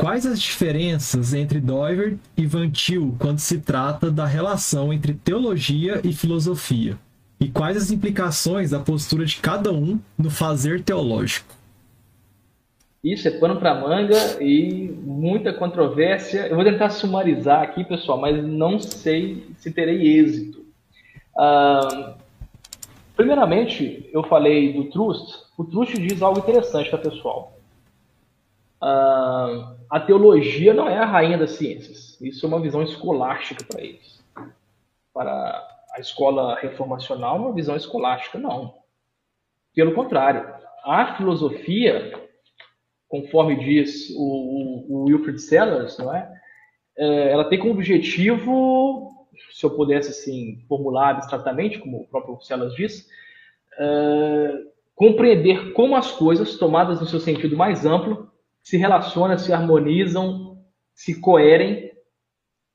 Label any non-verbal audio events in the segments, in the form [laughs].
quais as diferenças entre Doiver e Van Til quando se trata da relação entre teologia e filosofia? E quais as implicações da postura de cada um no fazer teológico? Isso é pano para manga e muita controvérsia. Eu vou tentar sumarizar aqui, pessoal, mas não sei se terei êxito. Primeiramente, eu falei do Trust. O Trust diz algo interessante, tá, pessoal? A teologia não é a rainha das ciências. Isso é uma visão escolástica para eles. Para a escola reformacional, uma visão escolástica, não. Pelo contrário, a filosofia conforme diz o, o, o Wilfred Sellers, não é? é? Ela tem como objetivo, se eu pudesse assim formular abstratamente, como o próprio Sellers diz, é, compreender como as coisas, tomadas no seu sentido mais amplo, se relacionam, se harmonizam, se coerem,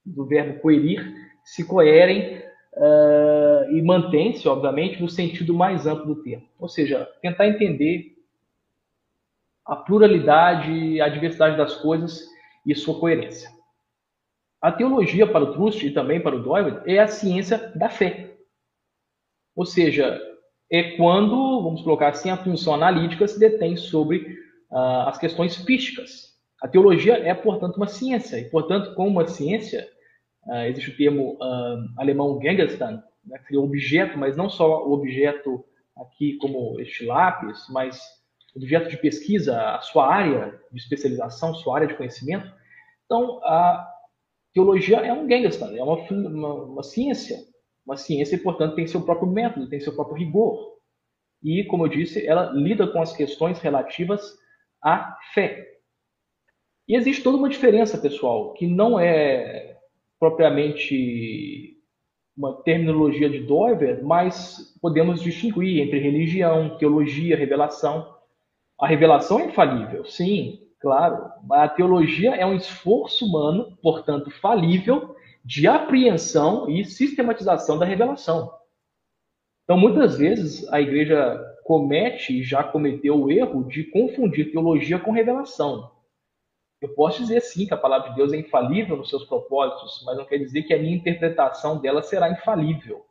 do verbo coerir, se coerem uh, e mantém-se, obviamente, no sentido mais amplo do termo. Ou seja, tentar entender a pluralidade, a diversidade das coisas e sua coerência. A teologia para o Trust e também para o Doyle é a ciência da fé. Ou seja, é quando, vamos colocar assim, a função analítica se detém sobre uh, as questões físicas. A teologia é, portanto, uma ciência, e, portanto, como uma ciência, uh, existe o termo uh, alemão Gegenstand, né, que seria objeto, mas não só o objeto aqui como este lápis, mas objeto de pesquisa, a sua área de especialização, sua área de conhecimento. Então, a teologia é um gangster, é uma, uma, uma ciência. Uma ciência, e, portanto, tem seu próprio método, tem seu próprio rigor. E, como eu disse, ela lida com as questões relativas à fé. E existe toda uma diferença, pessoal, que não é propriamente uma terminologia de Dover, mas podemos distinguir entre religião, teologia, revelação. A revelação é infalível, sim, claro. A teologia é um esforço humano, portanto, falível, de apreensão e sistematização da revelação. Então, muitas vezes, a igreja comete e já cometeu o erro de confundir teologia com revelação. Eu posso dizer sim que a palavra de Deus é infalível nos seus propósitos, mas não quer dizer que a minha interpretação dela será infalível.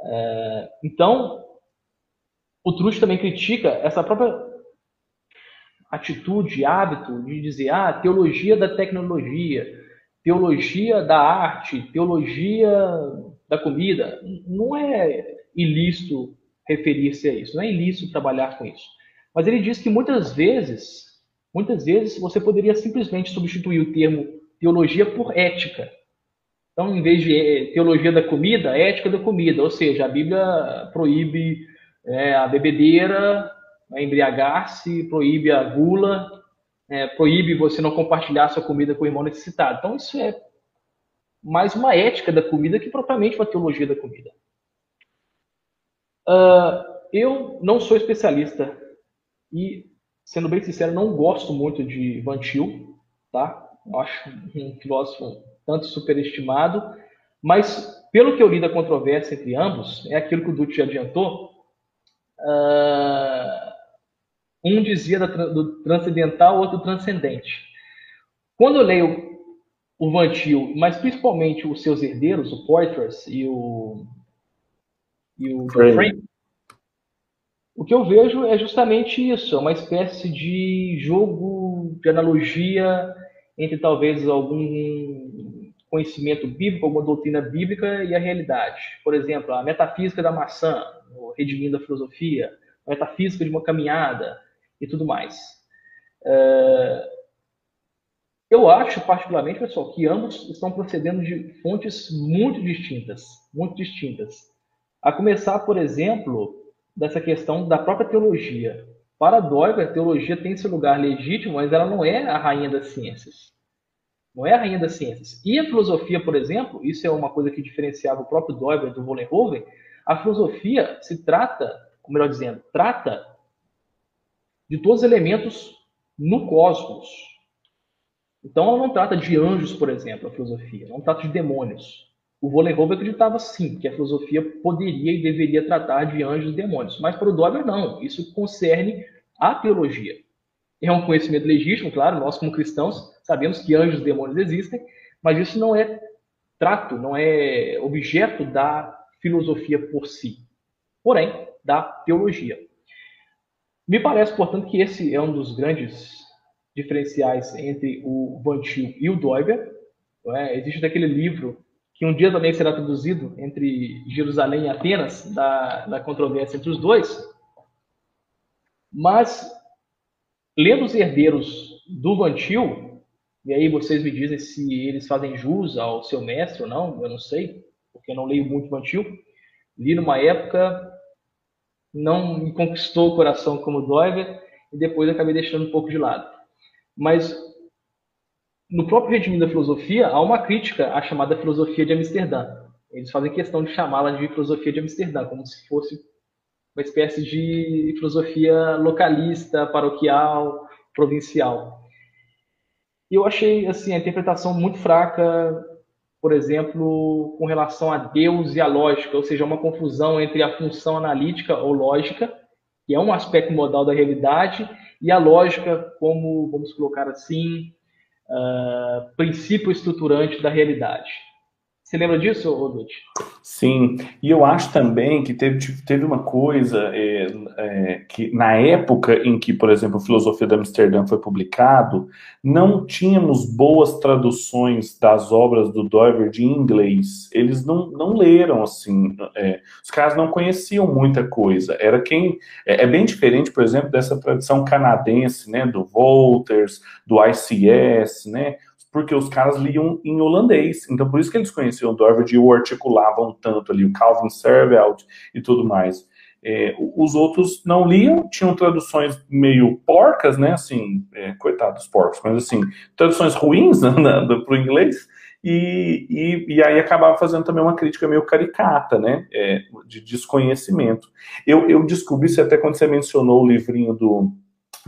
É, então, o Truth também critica essa própria atitude, hábito de dizer, ah, teologia da tecnologia, teologia da arte, teologia da comida. Não é ilícito referir-se a isso, não é ilícito trabalhar com isso. Mas ele diz que muitas vezes, muitas vezes você poderia simplesmente substituir o termo teologia por ética. Então, em vez de eh, teologia da comida, ética da comida, ou seja, a Bíblia proíbe é, a bebedeira, a embriagar-se, proíbe a gula, é, proíbe você não compartilhar sua comida com o irmão necessitado. Então, isso é mais uma ética da comida que propriamente uma teologia da comida. Uh, eu não sou especialista e, sendo bem sincero, não gosto muito de Van Til, tá? Acho um filósofo tanto superestimado, mas pelo que eu li da controvérsia entre ambos, é aquilo que o Dutti adiantou, Uh, um dizia do transcendental, outro transcendente. Quando eu leio o Van Til, mas principalmente os seus herdeiros, o Poitras e o, e o Frame, o que eu vejo é justamente isso, é uma espécie de jogo de analogia entre talvez algum conhecimento bíblico, alguma doutrina bíblica e a realidade. Por exemplo, a metafísica da maçã, redimindo a filosofia, a metafísica de uma caminhada e tudo mais. É... Eu acho, particularmente, pessoal, que ambos estão procedendo de fontes muito distintas, muito distintas. A começar, por exemplo, dessa questão da própria teologia. Para Doiver, a teologia tem seu lugar legítimo, mas ela não é a rainha das ciências. Não é a rainha das ciências. E a filosofia, por exemplo, isso é uma coisa que diferenciava o próprio Doiver do Vollenhoven, a filosofia se trata, ou melhor dizendo, trata de todos os elementos no cosmos. Então ela não trata de anjos, por exemplo, a filosofia, não trata de demônios. O Vollenhoven acreditava sim que a filosofia poderia e deveria tratar de anjos e demônios, mas para o Dober não, isso concerne a teologia. é um conhecimento legítimo, claro, nós como cristãos sabemos que anjos e demônios existem, mas isso não é trato, não é objeto da filosofia por si, porém da teologia. Me parece, portanto, que esse é um dos grandes diferenciais entre o Van Til e o Doiber. É? Existe aquele livro que um dia também será traduzido entre Jerusalém e Atenas, da, da controvérsia entre os dois. Mas, lendo os herdeiros do Van Til, e aí vocês me dizem se eles fazem jus ao seu mestre ou não, eu não sei, porque eu não leio muito Van Til. Li numa época, não me conquistou o coração como Doiver, e depois acabei deixando um pouco de lado. Mas no próprio regime da filosofia, há uma crítica à chamada filosofia de Amsterdã. Eles fazem questão de chamá-la de filosofia de Amsterdã, como se fosse uma espécie de filosofia localista, paroquial, provincial. Eu achei assim a interpretação muito fraca, por exemplo, com relação a Deus e a lógica, ou seja, uma confusão entre a função analítica ou lógica, que é um aspecto modal da realidade, e a lógica como, vamos colocar assim, uh, princípio estruturante da realidade. Você lembra disso, Rodolfo? Sim, e eu acho também que teve, teve uma coisa é, é, que na época em que, por exemplo, Filosofia de Amsterdã foi publicado, não tínhamos boas traduções das obras do Dover de inglês. Eles não, não leram assim, é, os caras não conheciam muita coisa. Era quem é, é, bem diferente, por exemplo, dessa tradição canadense, né, do Wolters, do ICS, né, porque os caras liam em holandês. Então, por isso que eles conheciam o Dorvard e o articulavam tanto ali, o Calvin Servelt e tudo mais. É, os outros não liam, tinham traduções meio porcas, né? Assim, é, coitados porcos, mas assim, traduções ruins [laughs] né, para o inglês, e, e, e, aí acabava fazendo também uma crítica meio caricata, né? É, de desconhecimento. Eu, eu descobri isso até quando você mencionou o livrinho do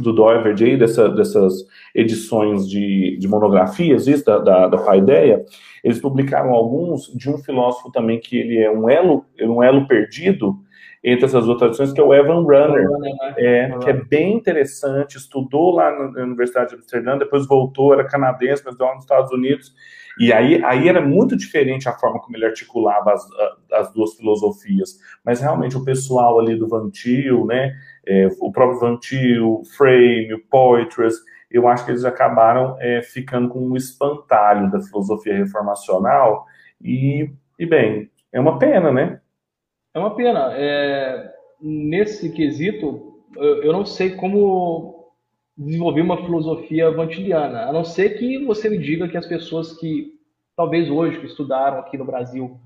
do Doiverd aí, dessa, dessas edições de, de monografias, isso, da, da, da Paideia, eles publicaram alguns de um filósofo também que ele é um elo, um elo perdido entre essas duas tradições, que é o Evan Runner, né? é, que é bem interessante, estudou lá na Universidade de Amsterdã, depois voltou, era canadense, mas lá nos Estados Unidos, e aí, aí era muito diferente a forma como ele articulava as, as duas filosofias, mas realmente o pessoal ali do Vantil, né, é, o próprio o Frame, o Poitras, eu acho que eles acabaram é, ficando com um espantalho da filosofia reformacional e, e, bem, é uma pena, né? É uma pena. É, nesse quesito, eu, eu não sei como desenvolver uma filosofia vantiliana, a não ser que você me diga que as pessoas que, talvez hoje, que estudaram aqui no Brasil,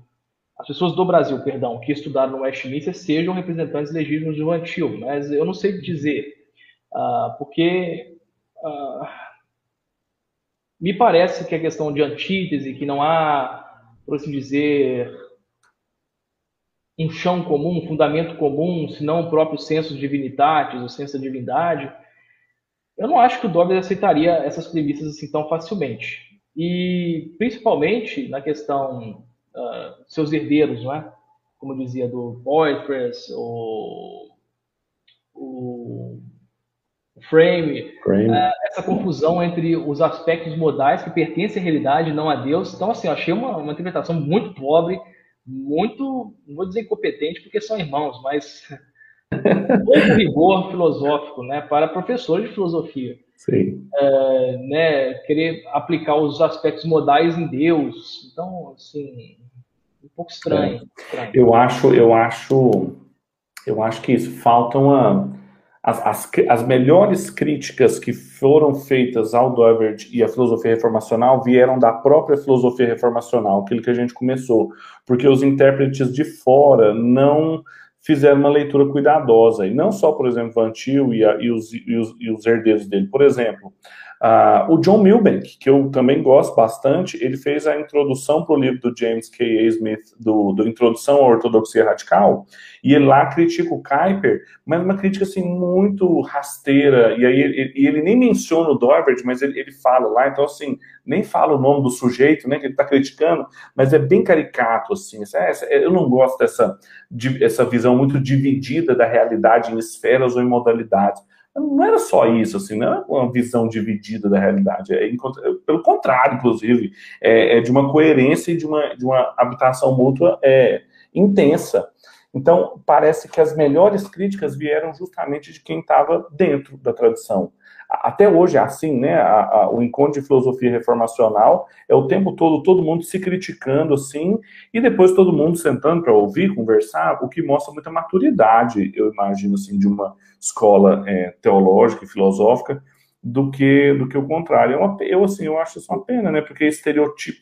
as pessoas do Brasil, perdão, que estudaram no Westminster sejam representantes legítimos do Antil, mas eu não sei dizer, uh, porque uh, me parece que a questão de antítese, que não há, por assim dizer, um chão comum, um fundamento comum, senão o próprio senso de divinitatis, o senso da divindade, eu não acho que o Dobbs aceitaria essas premissas assim tão facilmente. E principalmente na questão uh, seus herdeiros, não é? Como dizia do Boypress, o, o Frame, Frame. Uh, essa confusão entre os aspectos modais que pertencem à realidade e não a Deus. Então, assim, eu achei uma, uma interpretação muito pobre, muito, não vou dizer incompetente, porque são irmãos, mas [laughs] pouco rigor filosófico, né, para professores de filosofia. Sim. É, né, querer aplicar os aspectos modais em Deus. Então, assim, um pouco estranho. É. estranho. Eu acho, eu acho, eu acho que isso falta uma as, as, as, melhores críticas que foram feitas ao Doivert e à filosofia reformacional vieram da própria filosofia reformacional, aquilo que a gente começou, porque os intérpretes de fora não fizeram uma leitura cuidadosa, e não só, por exemplo, Van Til e, e, os, e, os, e os herdeiros dele. Por exemplo, Uh, o John Milbank, que eu também gosto bastante, ele fez a introdução para o livro do James K. A. Smith, do, do Introdução à Ortodoxia Radical, e ele lá critica o Kuyper, mas uma crítica assim muito rasteira, e aí ele, ele nem menciona o Dorbert, mas ele, ele fala lá, então assim, nem fala o nome do sujeito, né, que ele está criticando, mas é bem caricato, assim, essa, eu não gosto dessa essa visão muito dividida da realidade em esferas ou em modalidades, não era só isso, assim, não é uma visão dividida da realidade, é, pelo contrário, inclusive, é, é, de uma coerência e de uma, de uma habitação mútua é, intensa. Então, parece que as melhores críticas vieram justamente de quem estava dentro da tradição. Até hoje é assim, né? A, a, o encontro de filosofia reformacional é o tempo todo todo mundo se criticando assim, e depois todo mundo sentando para ouvir, conversar, o que mostra muita maturidade, eu imagino, assim, de uma escola é, teológica e filosófica, do que do que o contrário. É uma, eu assim, eu acho isso uma pena, né? Porque estereotipo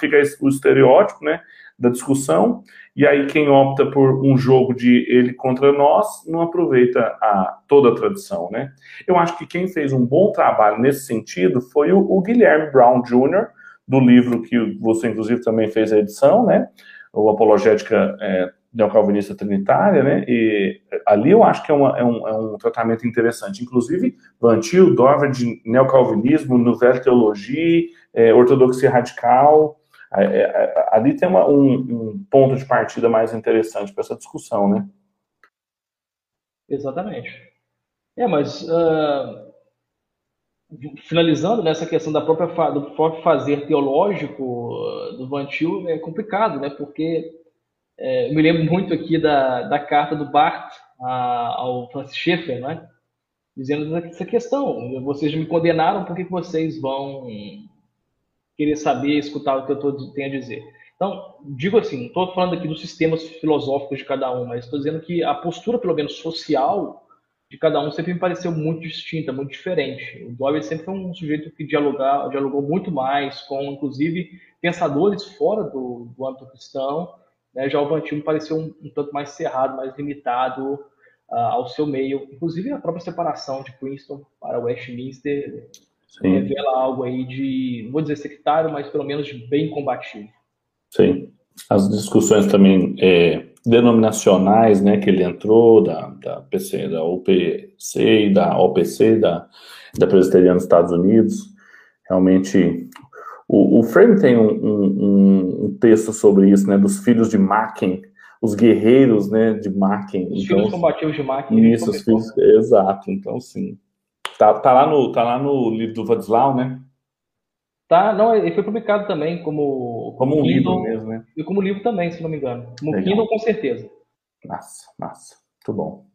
fica o estereótipo, né, da discussão e aí quem opta por um jogo de ele contra nós não aproveita a, toda a tradição, né? Eu acho que quem fez um bom trabalho nesse sentido foi o, o Guilherme Brown Jr., do livro que você inclusive também fez a edição, né? O Apologética é, Neocalvinista Trinitária, né? E ali eu acho que é, uma, é, um, é um, tratamento interessante. Inclusive, Van Til, Dover de Neocalvinismo, Nouvelle Teologia, é, Ortodoxia Radical, ali tem uma, um, um, ponto de partida mais interessante para essa discussão, né? Exatamente. É, mas uh, finalizando nessa questão da própria do próprio fazer teológico uh, do Vantil é complicado, né? Porque é, eu me lembro muito aqui da, da carta do Barth a, ao Francis Schaeffer, né? Dizendo essa questão, vocês me condenaram, por que vocês vão querer saber, escutar o que eu tô, tenho a dizer. Então, digo assim, não estou falando aqui dos sistemas filosóficos de cada um, mas estou dizendo que a postura, pelo menos social, de cada um sempre me pareceu muito distinta, muito diferente. O Doyle sempre foi um sujeito que dialogar, dialogou muito mais com, inclusive, pensadores fora do, do âmbito cristão. Né? Já o Vantil me pareceu um, um, tanto mais cerrado, mais limitado uh, ao seu meio. Inclusive, a própria separação de Princeton para Westminster Sim. revela algo aí de, não vou dizer sectário, mas pelo menos de bem combativo. Sim. As discussões também é, denominacionais, né, que ele entrou, da, da PC, da OPC e da OPC, da, da Presbiteriana dos Estados Unidos, realmente o, o Frame tem um, um, um, texto sobre isso, né, dos filhos de Macken, os guerreiros, né, de Macken. Os então, filhos combativos de Macken. Isso, os filhos, exato, então sim. Tá, tá, lá no, tá lá no livro do Vadislau, né? Tá, não, ele foi publicado também como. Como um Kindle, livro mesmo, né? E como livro também, se não me engano. Como Legal. Kindle, com certeza. Massa, massa. Muito bom.